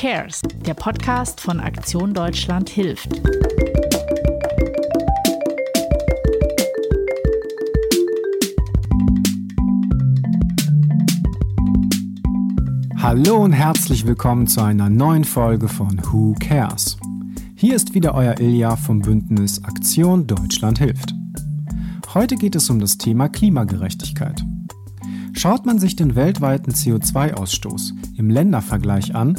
Cares, der Podcast von Aktion Deutschland hilft. Hallo und herzlich willkommen zu einer neuen Folge von Who Cares. Hier ist wieder euer Ilja vom Bündnis Aktion Deutschland hilft. Heute geht es um das Thema Klimagerechtigkeit. Schaut man sich den weltweiten CO2-Ausstoß im Ländervergleich an,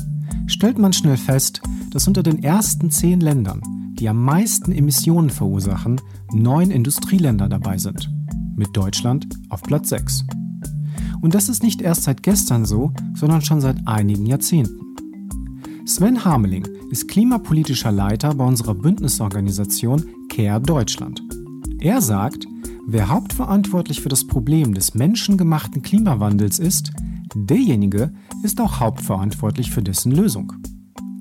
stellt man schnell fest, dass unter den ersten zehn Ländern, die am meisten Emissionen verursachen, neun Industrieländer dabei sind, mit Deutschland auf Platz 6. Und das ist nicht erst seit gestern so, sondern schon seit einigen Jahrzehnten. Sven Hameling ist klimapolitischer Leiter bei unserer Bündnisorganisation CARE Deutschland. Er sagt, wer hauptverantwortlich für das Problem des menschengemachten Klimawandels ist, derjenige ist auch hauptverantwortlich für dessen Lösung.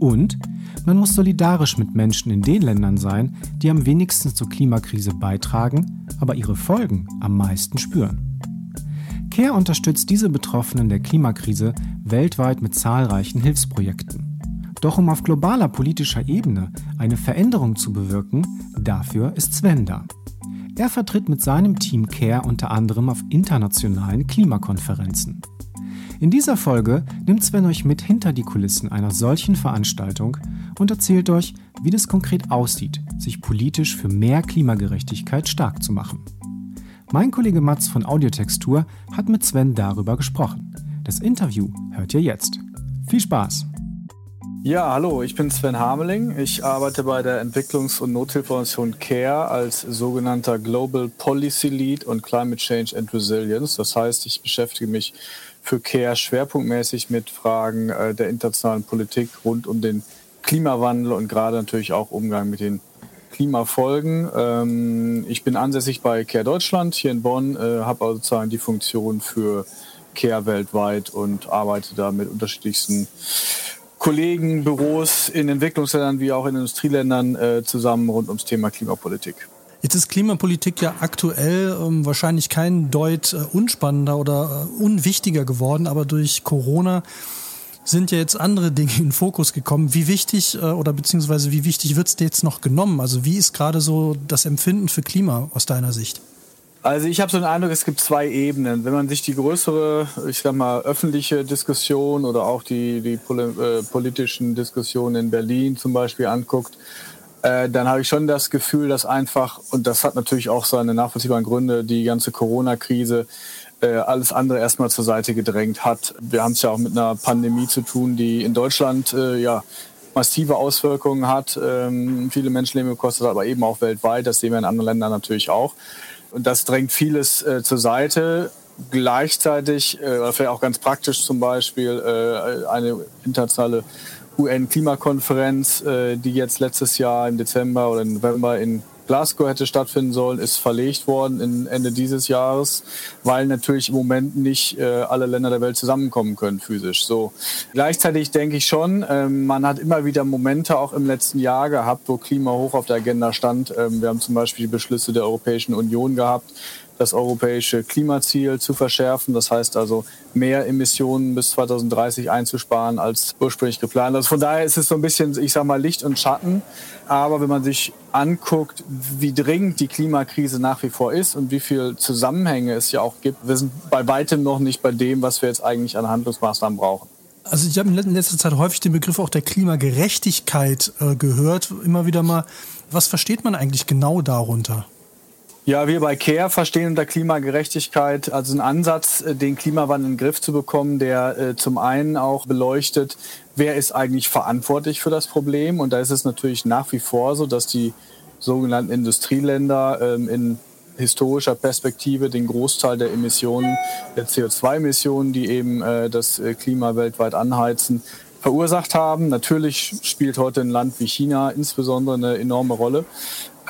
Und man muss solidarisch mit Menschen in den Ländern sein, die am wenigsten zur Klimakrise beitragen, aber ihre Folgen am meisten spüren. CARE unterstützt diese Betroffenen der Klimakrise weltweit mit zahlreichen Hilfsprojekten. Doch um auf globaler politischer Ebene eine Veränderung zu bewirken, dafür ist Sven da. Er vertritt mit seinem Team CARE unter anderem auf internationalen Klimakonferenzen. In dieser Folge nimmt Sven euch mit hinter die Kulissen einer solchen Veranstaltung und erzählt euch, wie das konkret aussieht, sich politisch für mehr Klimagerechtigkeit stark zu machen. Mein Kollege Mats von Audiotextur hat mit Sven darüber gesprochen. Das Interview hört ihr jetzt. Viel Spaß! Ja, hallo, ich bin Sven Hameling. Ich arbeite bei der Entwicklungs- und Nothilfeorganisation CARE als sogenannter Global Policy Lead und Climate Change and Resilience. Das heißt, ich beschäftige mich für CARE schwerpunktmäßig mit Fragen äh, der internationalen Politik rund um den Klimawandel und gerade natürlich auch Umgang mit den Klimafolgen. Ähm, ich bin ansässig bei Care Deutschland hier in Bonn, äh, habe also sozusagen die Funktion für Care weltweit und arbeite da mit unterschiedlichsten Kollegen, Büros in Entwicklungsländern wie auch in Industrieländern äh, zusammen rund ums Thema Klimapolitik. Jetzt ist Klimapolitik ja aktuell ähm, wahrscheinlich kein Deut äh, unspannender oder äh, unwichtiger geworden, aber durch Corona sind ja jetzt andere Dinge in Fokus gekommen. Wie wichtig äh, oder beziehungsweise wie wichtig wird es jetzt noch genommen? Also wie ist gerade so das Empfinden für Klima aus deiner Sicht? Also ich habe so den Eindruck, es gibt zwei Ebenen. Wenn man sich die größere, ich sag mal, öffentliche Diskussion oder auch die, die äh, politischen Diskussionen in Berlin zum Beispiel anguckt, äh, dann habe ich schon das Gefühl, dass einfach, und das hat natürlich auch seine nachvollziehbaren Gründe, die ganze Corona-Krise äh, alles andere erstmal zur Seite gedrängt hat. Wir haben es ja auch mit einer Pandemie zu tun, die in Deutschland äh, ja massive Auswirkungen hat, ähm, viele Menschenleben gekostet hat, aber eben auch weltweit. Das sehen wir in anderen Ländern natürlich auch. Und das drängt vieles äh, zur Seite. Gleichzeitig, äh, vielleicht auch ganz praktisch zum Beispiel, äh, eine internationale UN-Klimakonferenz, äh, die jetzt letztes Jahr im Dezember oder November in Glasgow hätte stattfinden sollen, ist verlegt worden in Ende dieses Jahres, weil natürlich im Moment nicht äh, alle Länder der Welt zusammenkommen können physisch. So gleichzeitig denke ich schon, ähm, man hat immer wieder Momente auch im letzten Jahr gehabt, wo Klima hoch auf der Agenda stand. Ähm, wir haben zum Beispiel die Beschlüsse der Europäischen Union gehabt, das europäische Klimaziel zu verschärfen. Das heißt also, mehr Emissionen bis 2030 einzusparen als ursprünglich geplant. Also von daher ist es so ein bisschen, ich sag mal, Licht und Schatten. Aber wenn man sich anguckt, wie dringend die Klimakrise nach wie vor ist und wie viele Zusammenhänge es ja auch gibt, wir sind bei weitem noch nicht bei dem, was wir jetzt eigentlich an Handlungsmaßnahmen brauchen. Also ich habe in letzter Zeit häufig den Begriff auch der Klimagerechtigkeit äh, gehört, immer wieder mal. Was versteht man eigentlich genau darunter? Ja, wir bei CARE verstehen unter Klimagerechtigkeit also einen Ansatz, äh, den Klimawandel in den Griff zu bekommen, der äh, zum einen auch beleuchtet, wer ist eigentlich verantwortlich für das Problem. Und da ist es natürlich nach wie vor so, dass die sogenannten Industrieländer ähm, in historischer Perspektive den Großteil der Emissionen, der CO2-Emissionen, die eben äh, das Klima weltweit anheizen, verursacht haben. Natürlich spielt heute ein Land wie China insbesondere eine enorme Rolle.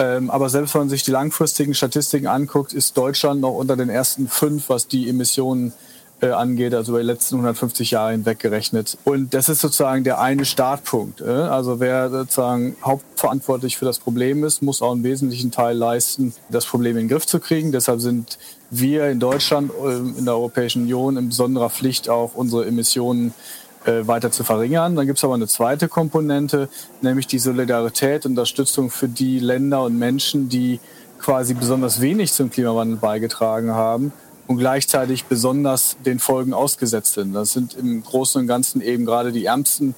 Ähm, aber selbst wenn man sich die langfristigen Statistiken anguckt, ist Deutschland noch unter den ersten fünf, was die Emissionen äh, angeht, also über die letzten 150 Jahre hinweg gerechnet. Und das ist sozusagen der eine Startpunkt. Äh? Also wer sozusagen hauptverantwortlich für das Problem ist, muss auch einen wesentlichen Teil leisten, das Problem in den Griff zu kriegen. Deshalb sind wir in Deutschland, äh, in der Europäischen Union in besonderer Pflicht auch unsere Emissionen äh, weiter zu verringern. Dann gibt es aber eine zweite Komponente, nämlich die Solidarität Unterstützung für die Länder und Menschen, die quasi besonders wenig zum Klimawandel beigetragen haben und gleichzeitig besonders den Folgen ausgesetzt sind. Das sind im Großen und Ganzen eben gerade die ärmsten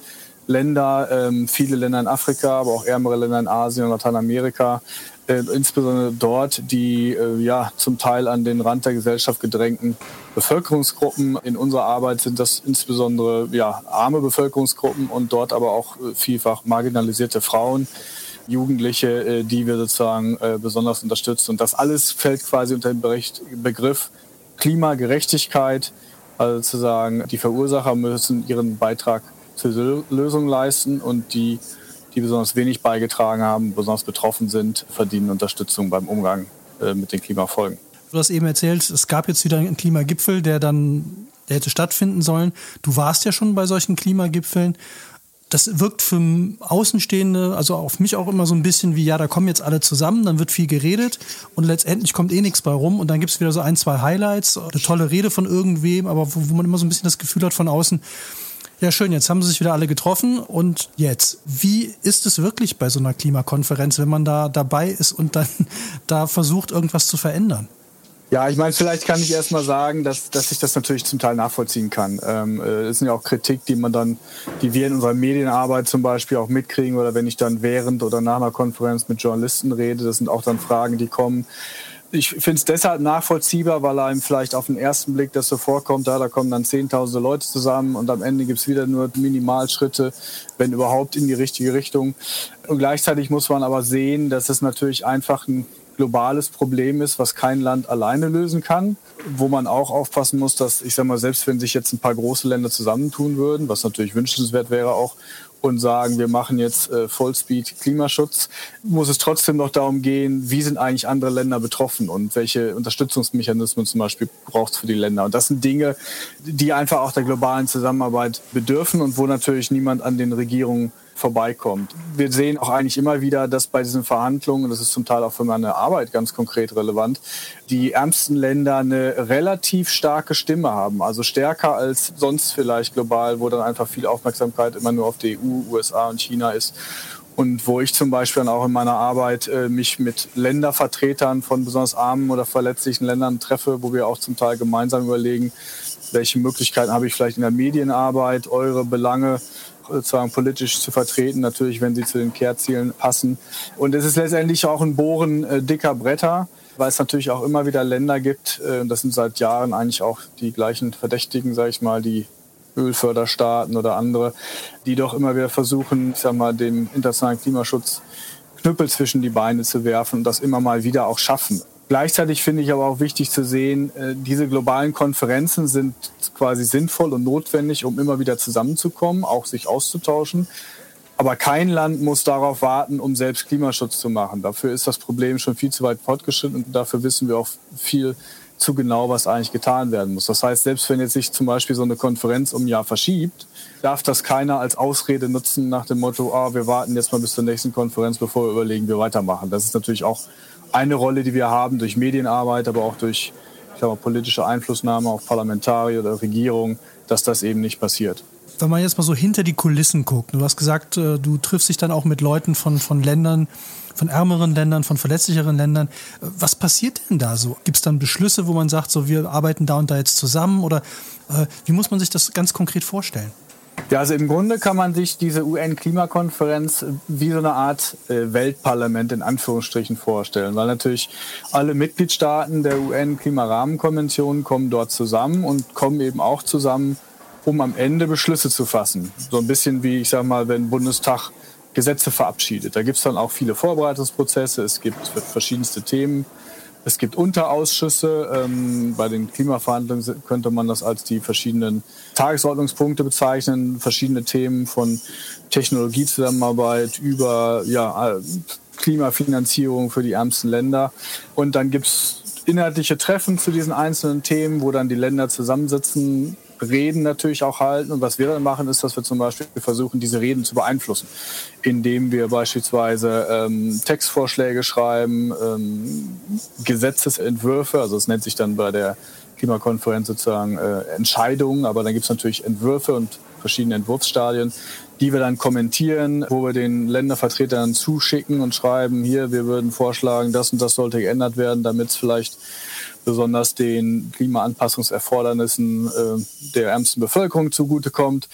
Länder, ähm, viele Länder in Afrika, aber auch ärmere Länder in Asien und Lateinamerika, äh, insbesondere dort die äh, ja zum Teil an den Rand der Gesellschaft gedrängten Bevölkerungsgruppen. In unserer Arbeit sind das insbesondere ja arme Bevölkerungsgruppen und dort aber auch äh, vielfach marginalisierte Frauen. Jugendliche, äh, die wir sozusagen besonders unterstützen. Und das alles fällt quasi unter den Begriff Klimagerechtigkeit. Also zu sagen, die Verursacher müssen ihren Beitrag zur Lösung leisten und die, die besonders wenig beigetragen haben, besonders betroffen sind, verdienen Unterstützung beim Umgang äh, mit den Klimafolgen. Du hast eben erzählt, es gab jetzt wieder einen Klimagipfel, der dann der hätte stattfinden sollen. Du warst ja schon bei solchen Klimagipfeln. Das wirkt für Außenstehende, also auf mich auch immer so ein bisschen wie, ja, da kommen jetzt alle zusammen, dann wird viel geredet und letztendlich kommt eh nichts bei rum und dann gibt es wieder so ein, zwei Highlights, eine tolle Rede von irgendwem, aber wo, wo man immer so ein bisschen das Gefühl hat von außen, ja, schön, jetzt haben sie sich wieder alle getroffen und jetzt, wie ist es wirklich bei so einer Klimakonferenz, wenn man da dabei ist und dann da versucht, irgendwas zu verändern? Ja, ich meine, vielleicht kann ich erst mal sagen, dass, dass ich das natürlich zum Teil nachvollziehen kann. Ähm, äh, das sind ja auch Kritik, die man dann, die wir in unserer Medienarbeit zum Beispiel auch mitkriegen oder wenn ich dann während oder nach einer Konferenz mit Journalisten rede, das sind auch dann Fragen, die kommen ich finde es deshalb nachvollziehbar, weil einem vielleicht auf den ersten Blick das so vorkommt, da, da kommen dann zehntausende Leute zusammen und am Ende gibt es wieder nur Minimalschritte, wenn überhaupt in die richtige Richtung. Und gleichzeitig muss man aber sehen, dass es natürlich einfach ein globales Problem ist, was kein Land alleine lösen kann, wo man auch aufpassen muss, dass ich sage mal, selbst wenn sich jetzt ein paar große Länder zusammentun würden, was natürlich wünschenswert wäre auch, und sagen, wir machen jetzt äh, Vollspeed Klimaschutz, muss es trotzdem noch darum gehen, wie sind eigentlich andere Länder betroffen und welche Unterstützungsmechanismen zum Beispiel braucht es für die Länder. Und das sind Dinge, die einfach auch der globalen Zusammenarbeit bedürfen und wo natürlich niemand an den Regierungen vorbeikommt. Wir sehen auch eigentlich immer wieder, dass bei diesen Verhandlungen, das ist zum Teil auch für meine Arbeit ganz konkret relevant, die ärmsten Länder eine relativ starke Stimme haben. Also stärker als sonst vielleicht global, wo dann einfach viel Aufmerksamkeit immer nur auf die EU, USA und China ist. Und wo ich zum Beispiel dann auch in meiner Arbeit äh, mich mit Ländervertretern von besonders armen oder verletzlichen Ländern treffe, wo wir auch zum Teil gemeinsam überlegen, welche Möglichkeiten habe ich vielleicht in der Medienarbeit, eure Belange sozusagen politisch zu vertreten, natürlich, wenn sie zu den Kehrzielen passen. Und es ist letztendlich auch ein Bohren äh, dicker Bretter, weil es natürlich auch immer wieder Länder gibt, äh, das sind seit Jahren eigentlich auch die gleichen Verdächtigen, sage ich mal, die Ölförderstaaten oder andere, die doch immer wieder versuchen, ich sag mal, dem internationalen Klimaschutz Knüppel zwischen die Beine zu werfen und das immer mal wieder auch schaffen. Gleichzeitig finde ich aber auch wichtig zu sehen, äh, diese globalen Konferenzen sind quasi sinnvoll und notwendig, um immer wieder zusammenzukommen, auch sich auszutauschen. Aber kein Land muss darauf warten, um selbst Klimaschutz zu machen. Dafür ist das Problem schon viel zu weit fortgeschritten und dafür wissen wir auch viel zu genau, was eigentlich getan werden muss. Das heißt, selbst wenn jetzt sich zum Beispiel so eine Konferenz um ein Jahr verschiebt, darf das keiner als Ausrede nutzen nach dem Motto, ah, wir warten jetzt mal bis zur nächsten Konferenz, bevor wir überlegen, wie wir weitermachen. Das ist natürlich auch eine Rolle, die wir haben durch Medienarbeit, aber auch durch ich sag mal, politische Einflussnahme auf Parlamentarier oder Regierung, dass das eben nicht passiert. Wenn man jetzt mal so hinter die Kulissen guckt, du hast gesagt, äh, du triffst dich dann auch mit Leuten von, von Ländern, von ärmeren Ländern, von verletzlicheren Ländern. Was passiert denn da so? Gibt es dann Beschlüsse, wo man sagt, so wir arbeiten da und da jetzt zusammen? Oder äh, wie muss man sich das ganz konkret vorstellen? Ja, also im Grunde kann man sich diese UN-Klimakonferenz wie so eine Art äh, Weltparlament in Anführungsstrichen vorstellen, weil natürlich alle Mitgliedstaaten der UN-Klimarahmenkonvention kommen dort zusammen und kommen eben auch zusammen, um am Ende Beschlüsse zu fassen. So ein bisschen wie, ich sag mal, wenn Bundestag Gesetze verabschiedet. Da gibt es dann auch viele Vorbereitungsprozesse, es gibt verschiedenste Themen es gibt Unterausschüsse. Ähm, bei den Klimaverhandlungen könnte man das als die verschiedenen Tagesordnungspunkte bezeichnen, verschiedene Themen von Technologiezusammenarbeit über ja, Klimafinanzierung für die ärmsten Länder. Und dann gibt es inhaltliche Treffen zu diesen einzelnen Themen, wo dann die Länder zusammensitzen, Reden natürlich auch halten. Und was wir dann machen, ist, dass wir zum Beispiel versuchen, diese Reden zu beeinflussen, indem wir beispielsweise ähm, Textvorschläge schreiben, ähm, Gesetzesentwürfe, also es nennt sich dann bei der Klimakonferenz sozusagen äh, Entscheidungen, aber dann gibt es natürlich Entwürfe und verschiedene Entwurfsstadien, die wir dann kommentieren, wo wir den Ländervertretern zuschicken und schreiben, hier, wir würden vorschlagen, das und das sollte geändert werden, damit es vielleicht besonders den Klimaanpassungserfordernissen äh, der ärmsten Bevölkerung zugutekommt.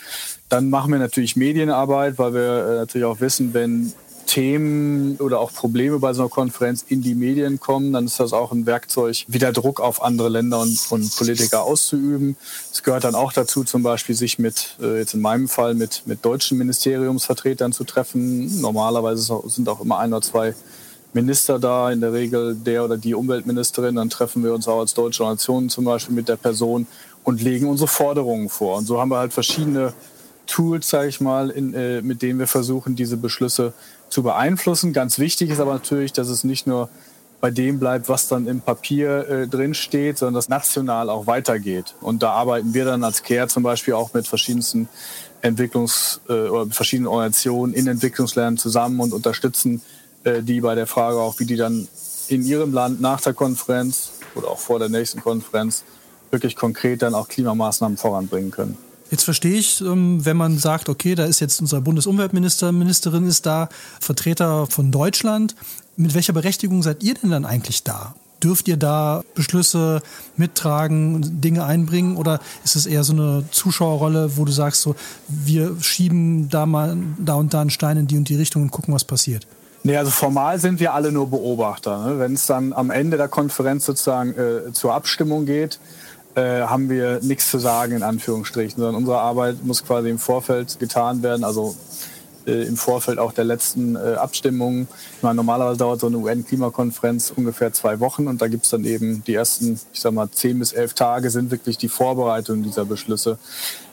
Dann machen wir natürlich Medienarbeit, weil wir äh, natürlich auch wissen, wenn Themen oder auch Probleme bei so einer Konferenz in die Medien kommen, dann ist das auch ein Werkzeug, wieder Druck auf andere Länder und, und Politiker auszuüben. Es gehört dann auch dazu, zum Beispiel sich mit, äh, jetzt in meinem Fall, mit, mit deutschen Ministeriumsvertretern zu treffen. Normalerweise sind auch immer ein oder zwei Minister da, in der Regel der oder die Umweltministerin. Dann treffen wir uns auch als deutsche Nation zum Beispiel mit der Person und legen unsere Forderungen vor. Und so haben wir halt verschiedene Tools, sage ich mal, in, äh, mit denen wir versuchen, diese Beschlüsse zu beeinflussen. Ganz wichtig ist aber natürlich, dass es nicht nur bei dem bleibt, was dann im Papier äh, drin steht, sondern dass national auch weitergeht. Und da arbeiten wir dann als CARE zum Beispiel auch mit verschiedensten Entwicklungs- äh, oder verschiedenen Organisationen in Entwicklungsländern zusammen und unterstützen äh, die bei der Frage auch, wie die dann in ihrem Land nach der Konferenz oder auch vor der nächsten Konferenz wirklich konkret dann auch Klimamaßnahmen voranbringen können. Jetzt verstehe ich, ähm, wenn man sagt, okay, da ist jetzt unser Bundesumweltminister, Ministerin ist da, Vertreter von Deutschland. Mit welcher Berechtigung seid ihr denn dann eigentlich da? Dürft ihr da Beschlüsse mittragen, Dinge einbringen oder ist es eher so eine Zuschauerrolle, wo du sagst, so, wir schieben da mal da und da einen Stein in die und die Richtung und gucken, was passiert? Nee, also formal sind wir alle nur Beobachter. Ne? Wenn es dann am Ende der Konferenz sozusagen äh, zur Abstimmung geht, äh, haben wir nichts zu sagen, in Anführungsstrichen, sondern unsere Arbeit muss quasi im Vorfeld getan werden, also äh, im Vorfeld auch der letzten äh, Abstimmungen. Ich meine, normalerweise dauert so eine UN-Klimakonferenz ungefähr zwei Wochen und da gibt es dann eben die ersten, ich sag mal, zehn bis elf Tage sind wirklich die Vorbereitung dieser Beschlüsse.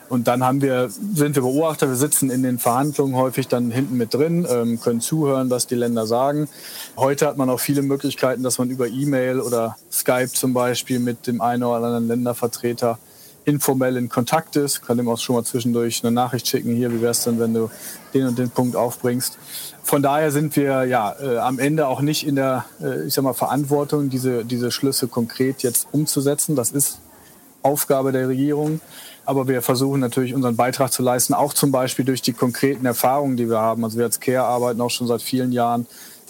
Und dann haben wir, sind wir Beobachter, wir sitzen in den Verhandlungen häufig dann hinten mit drin, ähm, können zuhören, was die Länder sagen. Heute hat man auch viele Möglichkeiten, dass man über E-Mail oder Skype zum Beispiel mit dem einen oder anderen Ländervertreter informell in Kontakt ist, kann dem auch schon mal zwischendurch eine Nachricht schicken, hier, wie wär's denn, wenn du den und den Punkt aufbringst. Von daher sind wir ja äh, am Ende auch nicht in der, äh, ich sag mal, Verantwortung, diese, diese Schlüsse konkret jetzt umzusetzen. Das ist Aufgabe der Regierung. Aber wir versuchen natürlich unseren Beitrag zu leisten, auch zum Beispiel durch die konkreten Erfahrungen, die wir haben. Also wir als CARE arbeiten auch schon seit vielen Jahren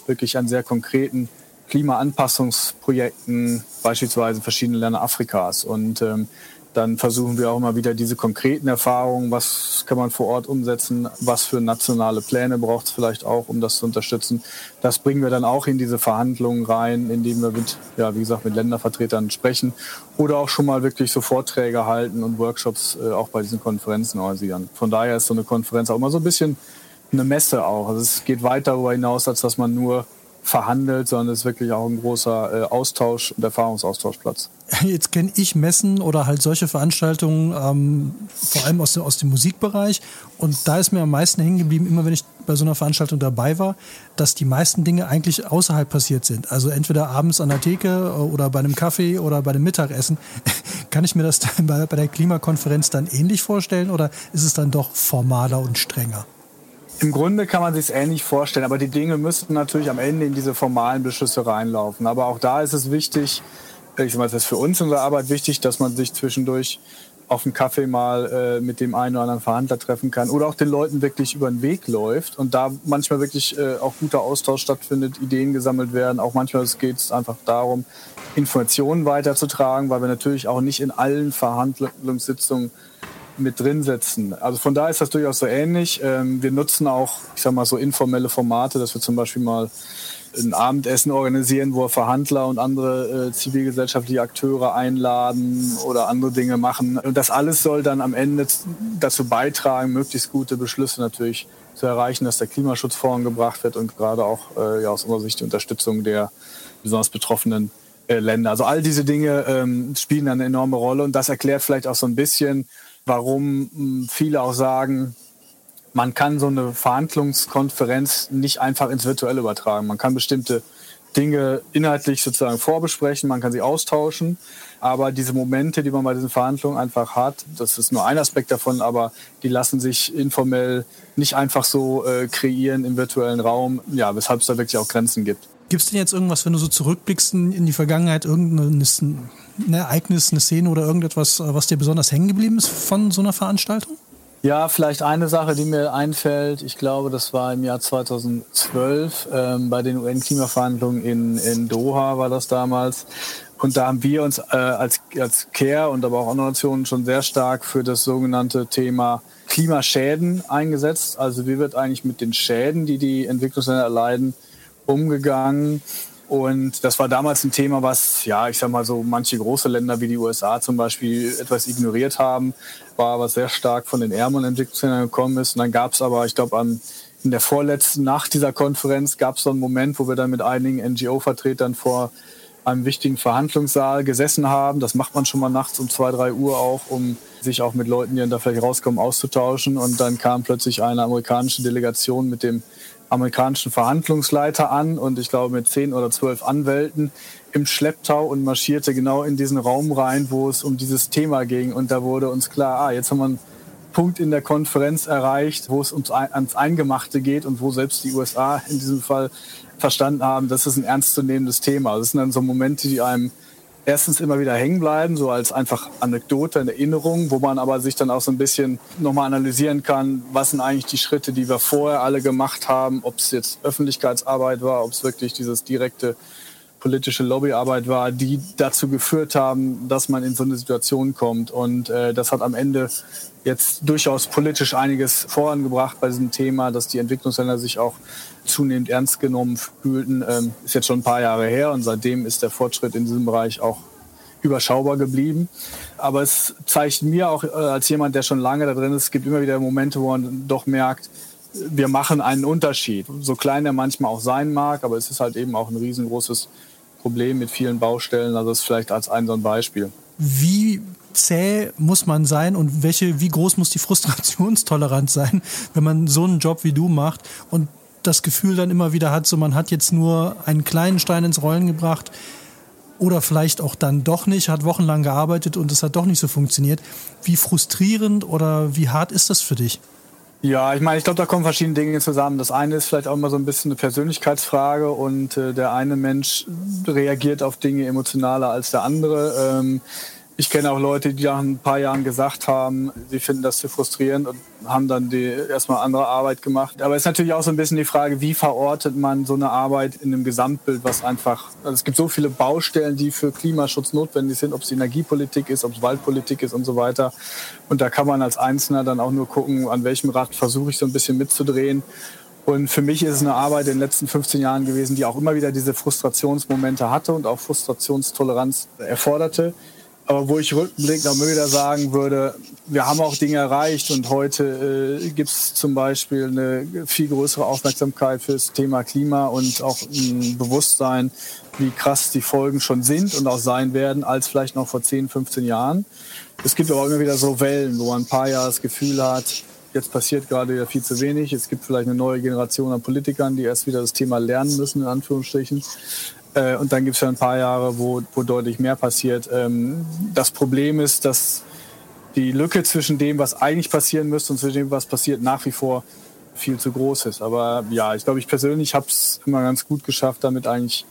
wirklich an sehr konkreten Klimaanpassungsprojekten, beispielsweise in verschiedenen Ländern Afrikas. Und ähm, dann versuchen wir auch immer wieder diese konkreten Erfahrungen, was kann man vor Ort umsetzen, was für nationale Pläne braucht es vielleicht auch, um das zu unterstützen. Das bringen wir dann auch in diese Verhandlungen rein, indem wir mit, ja, wie gesagt, mit Ländervertretern sprechen oder auch schon mal wirklich so Vorträge halten und Workshops äh, auch bei diesen Konferenzen organisieren. Von daher ist so eine Konferenz auch immer so ein bisschen eine Messe auch. Also es geht weit darüber hinaus, als dass man nur verhandelt, sondern es ist wirklich auch ein großer äh, Austausch und Erfahrungsaustauschplatz. Jetzt kenne ich Messen oder halt solche Veranstaltungen ähm, vor allem aus, aus dem Musikbereich und da ist mir am meisten hängen geblieben, immer wenn ich bei so einer Veranstaltung dabei war, dass die meisten Dinge eigentlich außerhalb passiert sind. Also entweder abends an der Theke äh, oder bei einem Kaffee oder bei einem Mittagessen. Kann ich mir das bei, bei der Klimakonferenz dann ähnlich vorstellen oder ist es dann doch formaler und strenger? Im Grunde kann man sich es ähnlich vorstellen, aber die Dinge müssten natürlich am Ende in diese formalen Beschlüsse reinlaufen. Aber auch da ist es wichtig, ich meine, es ist für uns unsere Arbeit wichtig, dass man sich zwischendurch auf einen Kaffee mal äh, mit dem einen oder anderen Verhandler treffen kann oder auch den Leuten wirklich über den Weg läuft und da manchmal wirklich äh, auch guter Austausch stattfindet, Ideen gesammelt werden. Auch manchmal geht es einfach darum, Informationen weiterzutragen, weil wir natürlich auch nicht in allen Verhandlungssitzungen mit drin setzen. Also von da ist das durchaus so ähnlich. Ähm, wir nutzen auch, ich sag mal, so informelle Formate, dass wir zum Beispiel mal ein Abendessen organisieren, wo wir Verhandler und andere äh, zivilgesellschaftliche Akteure einladen oder andere Dinge machen. Und das alles soll dann am Ende dazu beitragen, möglichst gute Beschlüsse natürlich zu erreichen, dass der Klimaschutz vorangebracht wird und gerade auch äh, ja, aus unserer Sicht die Unterstützung der besonders betroffenen äh, Länder. Also all diese Dinge ähm, spielen eine enorme Rolle und das erklärt vielleicht auch so ein bisschen, warum hm, viele auch sagen, man kann so eine Verhandlungskonferenz nicht einfach ins Virtuelle übertragen. Man kann bestimmte Dinge inhaltlich sozusagen vorbesprechen, man kann sie austauschen, aber diese Momente, die man bei diesen Verhandlungen einfach hat, das ist nur ein Aspekt davon, aber die lassen sich informell nicht einfach so äh, kreieren im virtuellen Raum, ja, weshalb es da wirklich auch Grenzen gibt. Gibt es denn jetzt irgendwas, wenn du so zurückblickst in die Vergangenheit, irgendein ein Ereignis, eine Szene oder irgendetwas, was dir besonders hängen geblieben ist von so einer Veranstaltung? Ja, vielleicht eine Sache, die mir einfällt. Ich glaube, das war im Jahr 2012 ähm, bei den UN-Klimaverhandlungen in, in Doha war das damals. Und da haben wir uns äh, als, als CARE und aber auch andere Nationen schon sehr stark für das sogenannte Thema Klimaschäden eingesetzt. Also wie wird eigentlich mit den Schäden, die die Entwicklungsländer erleiden, umgegangen? Und das war damals ein Thema, was, ja, ich sag mal so, manche große Länder wie die USA zum Beispiel etwas ignoriert haben, war was sehr stark von den ärmeren Entwicklungsländern gekommen ist. Und dann gab es aber, ich glaube, in der vorletzten Nacht dieser Konferenz gab es so einen Moment, wo wir dann mit einigen NGO-Vertretern vor einem wichtigen Verhandlungssaal gesessen haben. Das macht man schon mal nachts um zwei, drei Uhr auch, um sich auch mit Leuten, die da vielleicht rauskommen, auszutauschen. Und dann kam plötzlich eine amerikanische Delegation mit dem amerikanischen Verhandlungsleiter an und ich glaube mit zehn oder zwölf Anwälten im Schlepptau und marschierte genau in diesen Raum rein, wo es um dieses Thema ging. Und da wurde uns klar, ah, jetzt haben wir einen Punkt in der Konferenz erreicht, wo es ums, ans Eingemachte geht und wo selbst die USA in diesem Fall verstanden haben, das ist ein ernstzunehmendes Thema. Das sind dann so Momente, die einem erstens immer wieder hängen bleiben, so als einfach Anekdote, eine Erinnerung, wo man aber sich dann auch so ein bisschen nochmal analysieren kann, was sind eigentlich die Schritte, die wir vorher alle gemacht haben, ob es jetzt Öffentlichkeitsarbeit war, ob es wirklich dieses direkte politische Lobbyarbeit war, die dazu geführt haben, dass man in so eine Situation kommt. Und äh, das hat am Ende jetzt durchaus politisch einiges vorangebracht bei diesem Thema, dass die Entwicklungsländer sich auch zunehmend ernst genommen fühlten. Ähm, ist jetzt schon ein paar Jahre her und seitdem ist der Fortschritt in diesem Bereich auch überschaubar geblieben. Aber es zeigt mir auch äh, als jemand, der schon lange da drin ist, es gibt immer wieder Momente, wo man doch merkt, wir machen einen Unterschied. So klein er manchmal auch sein mag, aber es ist halt eben auch ein riesengroßes Problem mit vielen Baustellen. Also das vielleicht als ein so ein Beispiel. Wie zäh muss man sein und welche, wie groß muss die Frustrationstoleranz sein, wenn man so einen Job wie du macht und das Gefühl dann immer wieder hat, so man hat jetzt nur einen kleinen Stein ins Rollen gebracht oder vielleicht auch dann doch nicht, hat wochenlang gearbeitet und es hat doch nicht so funktioniert. Wie frustrierend oder wie hart ist das für dich? Ja, ich meine, ich glaube, da kommen verschiedene Dinge zusammen. Das eine ist vielleicht auch immer so ein bisschen eine Persönlichkeitsfrage und äh, der eine Mensch reagiert auf Dinge emotionaler als der andere. Ähm, ich kenne auch Leute, die nach ein paar Jahren gesagt haben, sie finden das zu frustrierend und haben dann die erstmal andere Arbeit gemacht. Aber es ist natürlich auch so ein bisschen die Frage, wie verortet man so eine Arbeit in einem Gesamtbild, was einfach, also es gibt so viele Baustellen, die für Klimaschutz notwendig sind, ob es Energiepolitik ist, ob es Waldpolitik ist und so weiter. Und da kann man als Einzelner dann auch nur gucken, an welchem Rad versuche ich so ein bisschen mitzudrehen. Und für mich ist es eine Arbeit in den letzten 15 Jahren gewesen, die auch immer wieder diese Frustrationsmomente hatte und auch Frustrationstoleranz erforderte aber wo ich rückblickend auch wieder sagen würde, wir haben auch Dinge erreicht und heute äh, gibt es zum Beispiel eine viel größere Aufmerksamkeit für das Thema Klima und auch ein Bewusstsein, wie krass die Folgen schon sind und auch sein werden, als vielleicht noch vor 10, 15 Jahren. Es gibt aber auch immer wieder so Wellen, wo man ein paar Jahre das Gefühl hat, jetzt passiert gerade wieder viel zu wenig. Es gibt vielleicht eine neue Generation an Politikern, die erst wieder das Thema lernen müssen, in Anführungsstrichen. Äh, und dann gibt es ja ein paar Jahre, wo, wo deutlich mehr passiert. Ähm, das Problem ist, dass die Lücke zwischen dem, was eigentlich passieren müsste und zwischen dem, was passiert, nach wie vor viel zu groß ist. Aber ja, ich glaube, ich persönlich habe es immer ganz gut geschafft, damit eigentlich,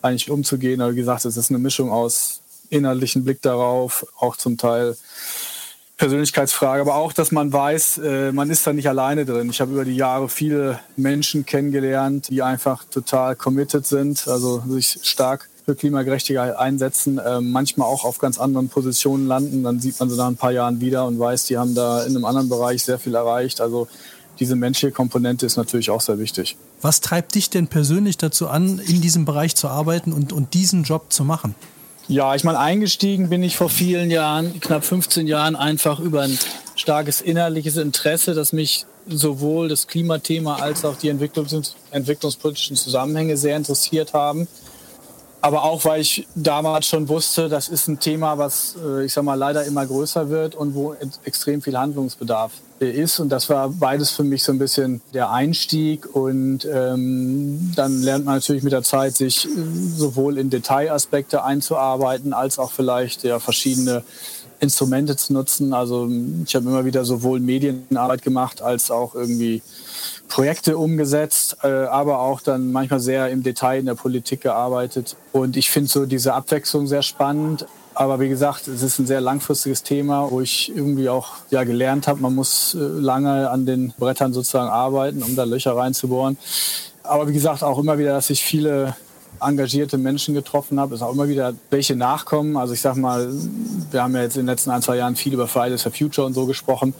eigentlich umzugehen. Aber wie gesagt, es ist eine Mischung aus inhaltlichen Blick darauf, auch zum Teil Persönlichkeitsfrage, aber auch, dass man weiß, äh, man ist da nicht alleine drin. Ich habe über die Jahre viele Menschen kennengelernt, die einfach total committed sind, also sich stark für Klimagerechtigkeit einsetzen, äh, manchmal auch auf ganz anderen Positionen landen. Dann sieht man sie nach ein paar Jahren wieder und weiß, die haben da in einem anderen Bereich sehr viel erreicht. Also diese menschliche Komponente ist natürlich auch sehr wichtig. Was treibt dich denn persönlich dazu an, in diesem Bereich zu arbeiten und, und diesen Job zu machen? Ja, ich meine, eingestiegen bin ich vor vielen Jahren, knapp 15 Jahren, einfach über ein starkes innerliches Interesse, das mich sowohl das Klimathema als auch die Entwicklungs entwicklungspolitischen Zusammenhänge sehr interessiert haben aber auch, weil ich damals schon wusste, das ist ein Thema, was, äh, ich sag mal, leider immer größer wird und wo extrem viel Handlungsbedarf ist. Und das war beides für mich so ein bisschen der Einstieg. Und ähm, dann lernt man natürlich mit der Zeit, sich äh, sowohl in Detailaspekte einzuarbeiten, als auch vielleicht ja, verschiedene Instrumente zu nutzen. Also ich habe immer wieder sowohl Medienarbeit gemacht, als auch irgendwie Projekte umgesetzt, äh, aber auch dann manchmal sehr im Detail in der Politik gearbeitet. Und ich finde so diese Abwechslung sehr spannend. Aber wie gesagt, es ist ein sehr langfristiges Thema, wo ich irgendwie auch ja, gelernt habe, man muss äh, lange an den Brettern sozusagen arbeiten, um da Löcher reinzubohren. Aber wie gesagt, auch immer wieder, dass ich viele engagierte Menschen getroffen habe, ist auch immer wieder welche nachkommen. Also ich sag mal, wir haben ja jetzt in den letzten ein, zwei Jahren viel über Fridays for Future und so gesprochen.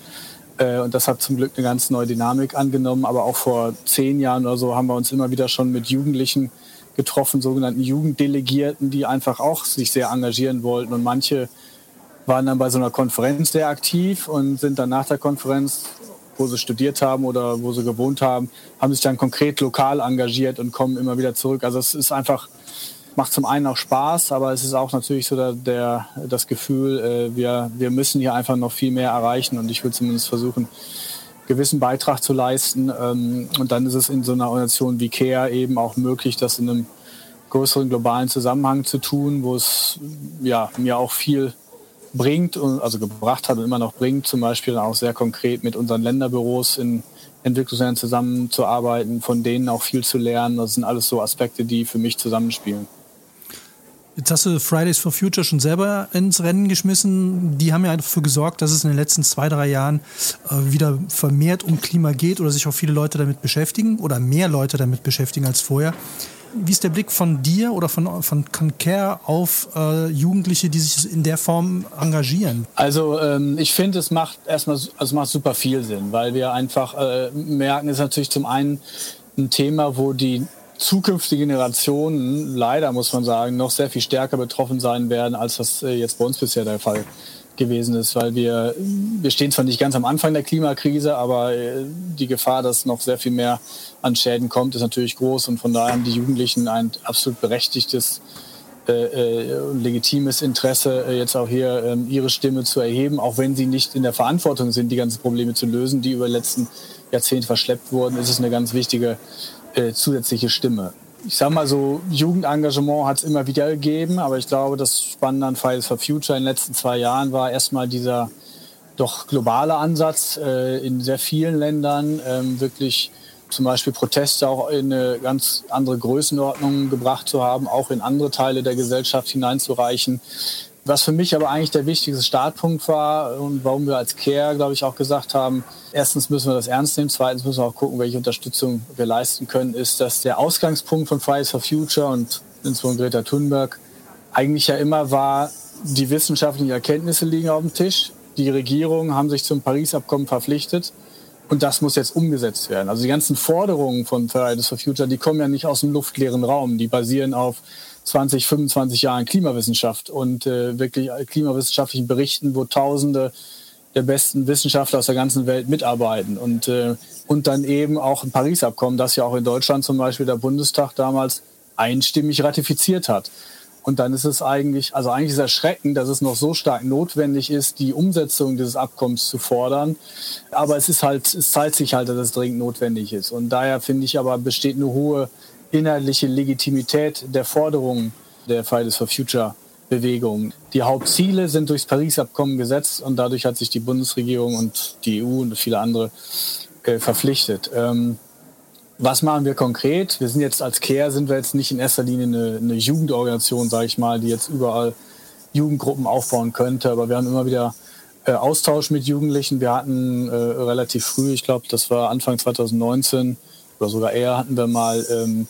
Äh, und das hat zum Glück eine ganz neue Dynamik angenommen. Aber auch vor zehn Jahren oder so haben wir uns immer wieder schon mit Jugendlichen getroffen, sogenannten Jugenddelegierten, die einfach auch sich sehr engagieren wollten. Und manche waren dann bei so einer Konferenz sehr aktiv und sind dann nach der Konferenz wo sie studiert haben oder wo sie gewohnt haben, haben sich dann konkret lokal engagiert und kommen immer wieder zurück. Also es ist einfach, macht zum einen auch Spaß, aber es ist auch natürlich so der, der das Gefühl, äh, wir, wir müssen hier einfach noch viel mehr erreichen und ich will zumindest versuchen, gewissen Beitrag zu leisten. Ähm, und dann ist es in so einer Organisation wie CARE eben auch möglich, das in einem größeren globalen Zusammenhang zu tun, wo es ja, mir auch viel bringt, und also gebracht hat und immer noch bringt, zum Beispiel auch sehr konkret mit unseren Länderbüros in Entwicklungsländern zusammenzuarbeiten, von denen auch viel zu lernen. Das sind alles so Aspekte, die für mich zusammenspielen. Jetzt hast du Fridays for Future schon selber ins Rennen geschmissen. Die haben ja dafür gesorgt, dass es in den letzten zwei, drei Jahren äh, wieder vermehrt um Klima geht oder sich auch viele Leute damit beschäftigen oder mehr Leute damit beschäftigen als vorher. Wie ist der Blick von dir oder von, von Care auf äh, Jugendliche, die sich in der Form engagieren? Also ähm, ich finde, es macht erstmal also macht super viel Sinn, weil wir einfach äh, merken, es ist natürlich zum einen ein Thema, wo die zukünftige Generationen leider, muss man sagen, noch sehr viel stärker betroffen sein werden, als das äh, jetzt bei uns bisher der Fall gewesen ist, weil wir, wir stehen zwar nicht ganz am Anfang der Klimakrise, aber äh, die Gefahr, dass noch sehr viel mehr an Schäden kommt, ist natürlich groß und von daher haben die Jugendlichen ein absolut berechtigtes äh, äh, legitimes Interesse, äh, jetzt auch hier ähm, ihre Stimme zu erheben, auch wenn sie nicht in der Verantwortung sind, die ganzen Probleme zu lösen, die über die letzten Jahrzehnte verschleppt wurden, ist es eine ganz wichtige äh, zusätzliche Stimme ich sag mal so, Jugendengagement hat es immer wieder gegeben, aber ich glaube, das Spannende an Fridays for Future in den letzten zwei Jahren war erstmal dieser doch globale Ansatz äh, in sehr vielen Ländern, ähm, wirklich zum Beispiel Proteste auch in eine ganz andere Größenordnung gebracht zu haben, auch in andere Teile der Gesellschaft hineinzureichen. Was für mich aber eigentlich der wichtigste Startpunkt war und warum wir als CARE, glaube ich, auch gesagt haben, erstens müssen wir das ernst nehmen, zweitens müssen wir auch gucken, welche Unterstützung wir leisten können, ist, dass der Ausgangspunkt von Fridays for Future und insbesondere Greta Thunberg eigentlich ja immer war, die wissenschaftlichen Erkenntnisse liegen auf dem Tisch, die Regierungen haben sich zum Paris-Abkommen verpflichtet und das muss jetzt umgesetzt werden. Also die ganzen Forderungen von Fridays for Future, die kommen ja nicht aus dem luftleeren Raum, die basieren auf 20, 25 Jahren Klimawissenschaft und äh, wirklich klimawissenschaftlichen Berichten, wo Tausende der besten Wissenschaftler aus der ganzen Welt mitarbeiten und, äh, und dann eben auch ein Paris-Abkommen, das ja auch in Deutschland zum Beispiel der Bundestag damals einstimmig ratifiziert hat. Und dann ist es eigentlich, also eigentlich ist erschreckend, dass es noch so stark notwendig ist, die Umsetzung dieses Abkommens zu fordern. Aber es ist halt, es zeigt sich halt, dass es dringend notwendig ist. Und daher finde ich aber besteht eine hohe inhaltliche Legitimität der Forderungen der Fridays for Future Bewegung. Die Hauptziele sind durchs Paris-Abkommen gesetzt und dadurch hat sich die Bundesregierung und die EU und viele andere äh, verpflichtet. Ähm, was machen wir konkret? Wir sind jetzt als CARE sind wir jetzt nicht in erster Linie eine, eine Jugendorganisation, sage ich mal, die jetzt überall Jugendgruppen aufbauen könnte, aber wir haben immer wieder äh, Austausch mit Jugendlichen. Wir hatten äh, relativ früh, ich glaube, das war Anfang 2019, oder sogar eher hatten wir mal ähm,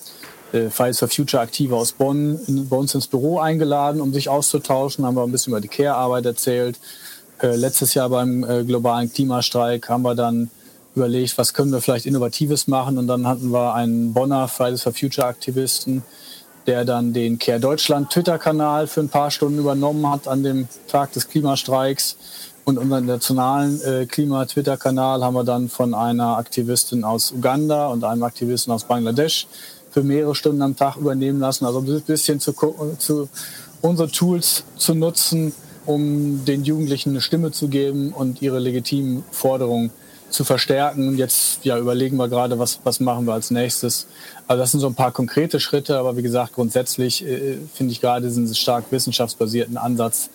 äh, Fridays for Future Aktive aus Bonn in, bei uns ins Büro eingeladen, um sich auszutauschen, haben wir ein bisschen über die Care-Arbeit erzählt. Äh, letztes Jahr beim äh, globalen Klimastreik haben wir dann überlegt, was können wir vielleicht Innovatives machen und dann hatten wir einen Bonner Fridays for Future Aktivisten, der dann den Care Deutschland Twitter-Kanal für ein paar Stunden übernommen hat an dem Tag des Klimastreiks und unseren nationalen äh, Klima-Twitter-Kanal haben wir dann von einer Aktivistin aus Uganda und einem Aktivisten aus Bangladesch für mehrere Stunden am Tag übernehmen lassen. Also ein bisschen zu, zu unsere Tools zu nutzen, um den Jugendlichen eine Stimme zu geben und ihre legitimen Forderungen zu verstärken. Und jetzt ja, überlegen wir gerade, was, was machen wir als nächstes. Also das sind so ein paar konkrete Schritte, aber wie gesagt, grundsätzlich äh, finde ich gerade diesen stark wissenschaftsbasierten Ansatz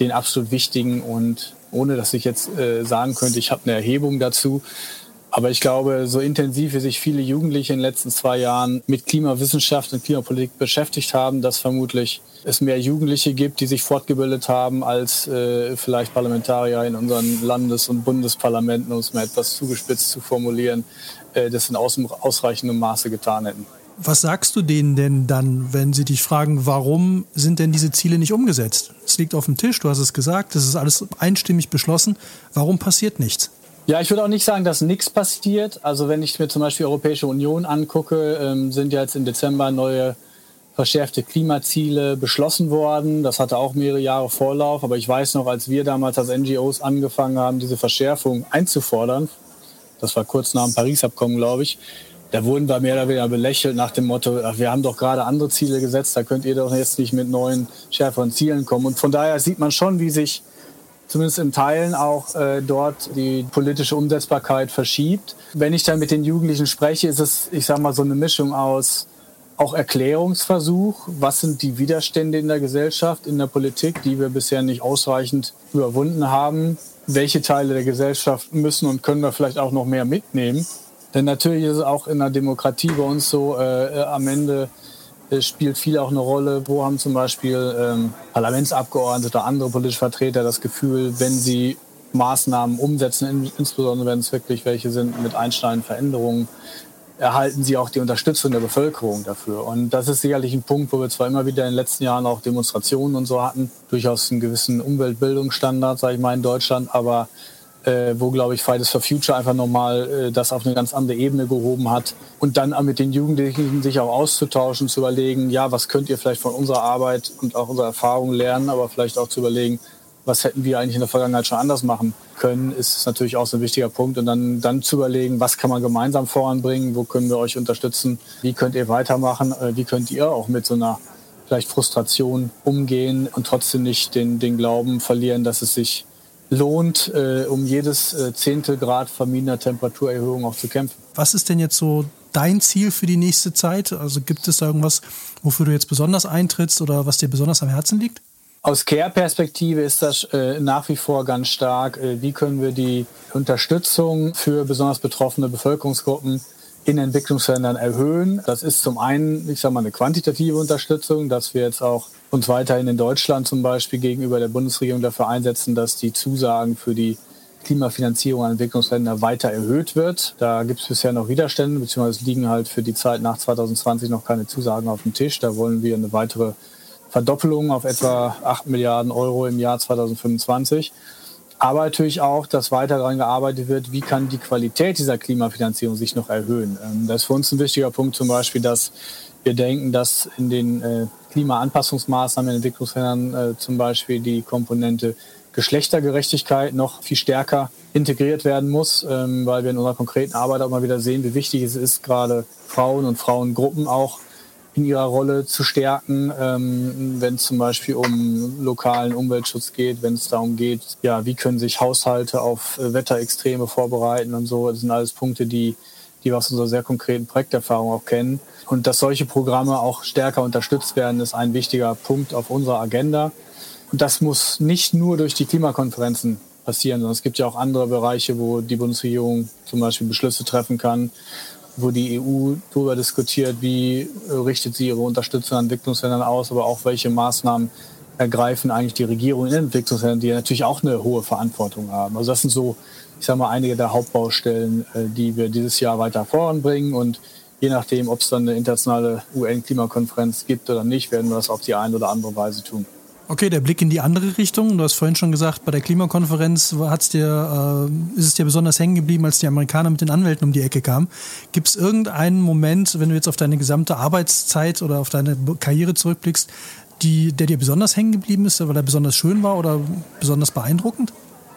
den absolut wichtigen und ohne dass ich jetzt äh, sagen könnte, ich habe eine Erhebung dazu. Aber ich glaube, so intensiv wie sich viele Jugendliche in den letzten zwei Jahren mit Klimawissenschaft und Klimapolitik beschäftigt haben, dass vermutlich es mehr Jugendliche gibt, die sich fortgebildet haben, als äh, vielleicht Parlamentarier in unseren Landes- und Bundesparlamenten, um es mal etwas zugespitzt zu formulieren, äh, das in aus ausreichendem Maße getan hätten. Was sagst du denen denn dann, wenn sie dich fragen, warum sind denn diese Ziele nicht umgesetzt? Es liegt auf dem Tisch, du hast es gesagt, das ist alles einstimmig beschlossen. Warum passiert nichts? Ja, ich würde auch nicht sagen, dass nichts passiert. Also wenn ich mir zum Beispiel die Europäische Union angucke, ähm, sind ja jetzt im Dezember neue verschärfte Klimaziele beschlossen worden. Das hatte auch mehrere Jahre Vorlauf. Aber ich weiß noch, als wir damals als NGOs angefangen haben, diese Verschärfung einzufordern, das war kurz nach dem Paris-Abkommen, glaube ich, da wurden wir mehr oder weniger belächelt nach dem Motto, wir haben doch gerade andere Ziele gesetzt, da könnt ihr doch jetzt nicht mit neuen, schärferen Zielen kommen. Und von daher sieht man schon, wie sich zumindest in Teilen auch äh, dort die politische Umsetzbarkeit verschiebt. Wenn ich dann mit den Jugendlichen spreche, ist es, ich sage mal, so eine Mischung aus auch Erklärungsversuch, was sind die Widerstände in der Gesellschaft, in der Politik, die wir bisher nicht ausreichend überwunden haben. Welche Teile der Gesellschaft müssen und können wir vielleicht auch noch mehr mitnehmen? Denn natürlich ist es auch in der Demokratie bei uns so, äh, äh, am Ende äh, spielt viel auch eine Rolle. Wo haben zum Beispiel ähm, Parlamentsabgeordnete oder andere politische Vertreter das Gefühl, wenn sie Maßnahmen umsetzen, in, insbesondere wenn es wirklich welche sind mit einschneidenden Veränderungen, erhalten sie auch die Unterstützung der Bevölkerung dafür. Und das ist sicherlich ein Punkt, wo wir zwar immer wieder in den letzten Jahren auch Demonstrationen und so hatten, durchaus einen gewissen Umweltbildungsstandard, sage ich mal, in Deutschland, aber äh, wo, glaube ich, Fridays for Future einfach nochmal äh, das auf eine ganz andere Ebene gehoben hat. Und dann mit den Jugendlichen sich auch auszutauschen, zu überlegen, ja, was könnt ihr vielleicht von unserer Arbeit und auch unserer Erfahrung lernen, aber vielleicht auch zu überlegen, was hätten wir eigentlich in der Vergangenheit schon anders machen können, ist natürlich auch so ein wichtiger Punkt. Und dann, dann zu überlegen, was kann man gemeinsam voranbringen, wo können wir euch unterstützen, wie könnt ihr weitermachen, äh, wie könnt ihr auch mit so einer vielleicht Frustration umgehen und trotzdem nicht den, den Glauben verlieren, dass es sich lohnt, äh, um jedes äh, Zehntel Grad verminderter Temperaturerhöhung auch zu kämpfen. Was ist denn jetzt so dein Ziel für die nächste Zeit? Also gibt es da irgendwas, wofür du jetzt besonders eintrittst oder was dir besonders am Herzen liegt? Aus Care-Perspektive ist das äh, nach wie vor ganz stark. Äh, wie können wir die Unterstützung für besonders betroffene Bevölkerungsgruppen in Entwicklungsländern erhöhen? Das ist zum einen, ich sage mal, eine quantitative Unterstützung, dass wir jetzt auch uns weiterhin in Deutschland zum Beispiel gegenüber der Bundesregierung dafür einsetzen, dass die Zusagen für die Klimafinanzierung an Entwicklungsländer weiter erhöht wird. Da gibt es bisher noch Widerstände, beziehungsweise liegen halt für die Zeit nach 2020 noch keine Zusagen auf dem Tisch. Da wollen wir eine weitere Verdoppelung auf etwa 8 Milliarden Euro im Jahr 2025. Aber natürlich auch, dass weiter daran gearbeitet wird, wie kann die Qualität dieser Klimafinanzierung sich noch erhöhen. Ähm, das ist für uns ein wichtiger Punkt zum Beispiel, dass wir denken, dass in den äh, Klimaanpassungsmaßnahmen in Entwicklungsländern äh, zum Beispiel die Komponente Geschlechtergerechtigkeit noch viel stärker integriert werden muss, ähm, weil wir in unserer konkreten Arbeit auch mal wieder sehen, wie wichtig es ist, gerade Frauen und Frauengruppen auch in ihrer Rolle zu stärken, ähm, wenn es zum Beispiel um lokalen Umweltschutz geht, wenn es darum geht, ja, wie können sich Haushalte auf äh, Wetterextreme vorbereiten und so. Das sind alles Punkte, die die wir aus unserer sehr konkreten Projekterfahrung auch kennen. Und dass solche Programme auch stärker unterstützt werden, ist ein wichtiger Punkt auf unserer Agenda. Und das muss nicht nur durch die Klimakonferenzen passieren, sondern es gibt ja auch andere Bereiche, wo die Bundesregierung zum Beispiel Beschlüsse treffen kann, wo die EU darüber diskutiert, wie richtet sie ihre Unterstützung an Entwicklungsländern aus, aber auch welche Maßnahmen ergreifen eigentlich die Regierungen in Entwicklungsländern, die natürlich auch eine hohe Verantwortung haben. Also das sind so ich sage mal, einige der Hauptbaustellen, äh, die wir dieses Jahr weiter voranbringen. Und je nachdem, ob es dann eine internationale UN-Klimakonferenz gibt oder nicht, werden wir das auf die eine oder andere Weise tun. Okay, der Blick in die andere Richtung. Du hast vorhin schon gesagt, bei der Klimakonferenz hat's dir, äh, ist es dir besonders hängen geblieben, als die Amerikaner mit den Anwälten um die Ecke kamen. Gibt es irgendeinen Moment, wenn du jetzt auf deine gesamte Arbeitszeit oder auf deine Karriere zurückblickst, die, der dir besonders hängen geblieben ist, weil er besonders schön war oder besonders beeindruckend?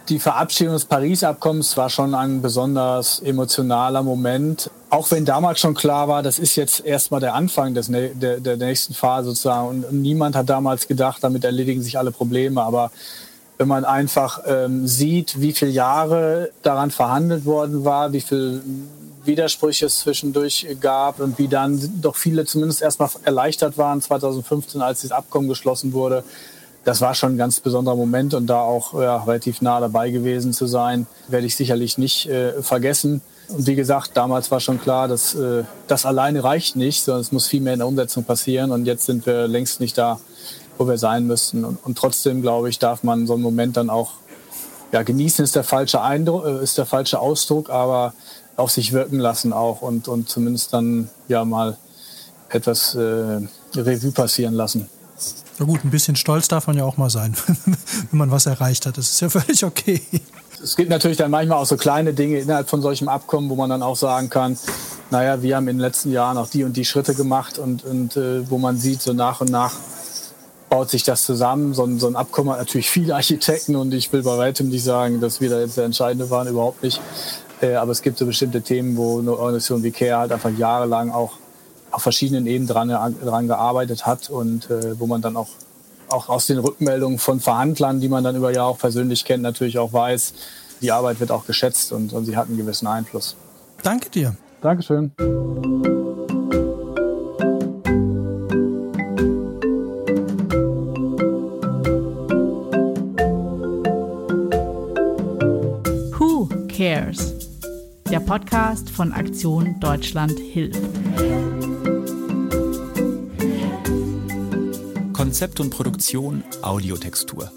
Die Verabschiedung des Paris-Abkommens war schon ein besonders emotionaler Moment. Auch wenn damals schon klar war, das ist jetzt erstmal der Anfang des, der, der nächsten Phase sozusagen. Und niemand hat damals gedacht, damit erledigen sich alle Probleme. Aber wenn man einfach ähm, sieht, wie viele Jahre daran verhandelt worden war, wie viel Widersprüche es zwischendurch gab und wie dann doch viele zumindest erstmal erleichtert waren 2015, als dieses Abkommen geschlossen wurde, das war schon ein ganz besonderer Moment und da auch ja, relativ nah dabei gewesen zu sein, werde ich sicherlich nicht äh, vergessen. Und wie gesagt, damals war schon klar, dass äh, das alleine reicht nicht, sondern es muss viel mehr in der Umsetzung passieren. Und jetzt sind wir längst nicht da, wo wir sein müssten. Und, und trotzdem, glaube ich, darf man so einen Moment dann auch ja, genießen ist der falsche Eindruck, äh, ist der falsche Ausdruck, aber auf sich wirken lassen auch und, und zumindest dann ja mal etwas äh, Revue passieren lassen. Na gut, ein bisschen stolz darf man ja auch mal sein, wenn man was erreicht hat. Das ist ja völlig okay. Es gibt natürlich dann manchmal auch so kleine Dinge innerhalb von solchem Abkommen, wo man dann auch sagen kann, naja, wir haben in den letzten Jahren auch die und die Schritte gemacht und, und äh, wo man sieht, so nach und nach baut sich das zusammen. So ein, so ein Abkommen hat natürlich viele Architekten und ich will bei weitem nicht sagen, dass wir da jetzt der Entscheidende waren, überhaupt nicht. Äh, aber es gibt so bestimmte Themen, wo eine Organisation wie CARE halt einfach jahrelang auch auf verschiedenen Ebenen dran, dran gearbeitet hat und äh, wo man dann auch, auch aus den Rückmeldungen von Verhandlern, die man dann über Jahre auch persönlich kennt, natürlich auch weiß, die Arbeit wird auch geschätzt und, und sie hat einen gewissen Einfluss. Danke dir. Dankeschön. Who Cares? Der Podcast von Aktion Deutschland hilft. Konzept und Produktion Audiotextur.